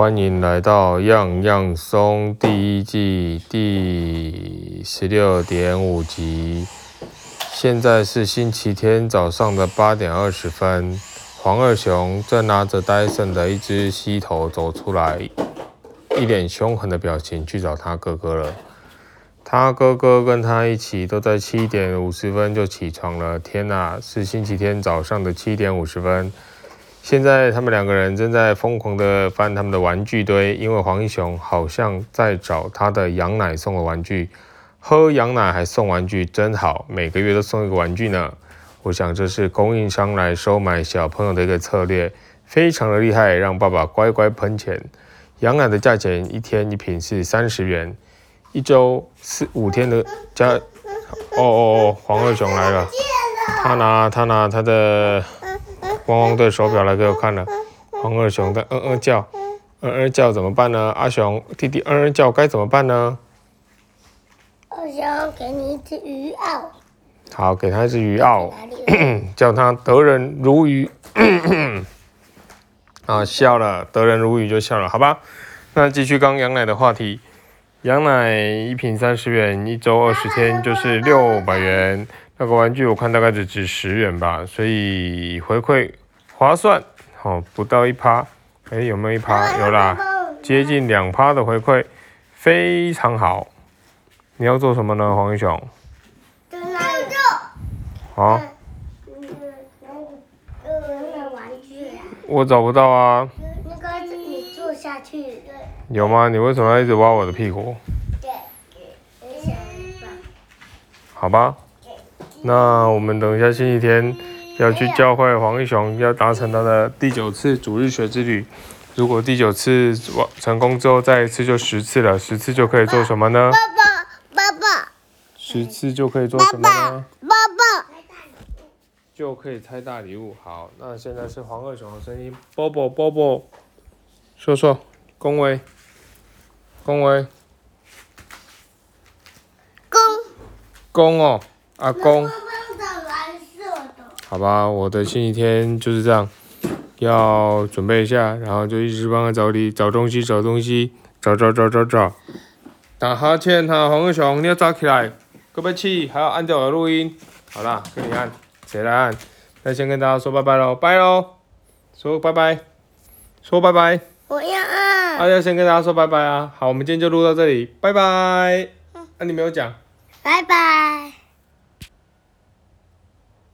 欢迎来到《样样松》第一季第十六点五集。现在是星期天早上的八点二十分。黄二雄正拿着戴森的一只溪头走出来，一脸凶狠的表情去找他哥哥了。他哥哥跟他一起都在七点五十分就起床了。天哪，是星期天早上的七点五十分。现在他们两个人正在疯狂的翻他们的玩具堆，因为黄一雄好像在找他的羊奶送的玩具。喝羊奶还送玩具，真好，每个月都送一个玩具呢。我想这是供应商来收买小朋友的一个策略，非常的厉害，让爸爸乖乖喷钱。羊奶的价钱一天一瓶是三十元，一周四五天的加。哦哦哦，黄二雄来了，他拿他拿他的汪汪队手表来给我看了。黄二熊在嗯嗯叫，嗯嗯叫怎么办呢？阿熊弟弟嗯嗯叫该怎么办呢？我想给你一只鱼饵。好，给他一只鱼饵，叫他得人如鱼。啊，笑了，得人如鱼就笑了，好吧？那继续刚羊奶的话题，羊奶一瓶三十元，一周二十天就是六百元。那个玩具我看大概只值十元吧，所以回馈划算，好，不到一趴，哎，有没有一趴？有啦，接近两趴的回馈，非常好。你要做什么呢，黄英雄？啊？我找不到啊。那个你坐下去。有吗？你为什么要一直挖我的屁股？好吧。那我们等一下星期天要去教会，黄一雄要达成他的第九次主日学之旅。如果第九次完成功之后，再一次就十次了。十次就可以做什么呢？爸爸，爸爸。十次就可以做什么呢？爸爸。就可以拆大礼物。好，那现在是黄二雄的声音。波波波波，说说，恭维，恭维，恭，恭哦，阿公。好吧，我的星期天就是这样，要准备一下，然后就一直帮他找理，找东西，找东西，找找找找找。打哈欠哈，黄二雄，你要早起来，对不起，还要按掉我的录音。好啦，给你按。谁来按？那先跟大家说拜拜喽，拜喽！说拜拜，说拜拜。我要按。啊，要先跟大家说拜拜啊！好，我们今天就录到这里，拜拜。啊，你没有讲。拜拜。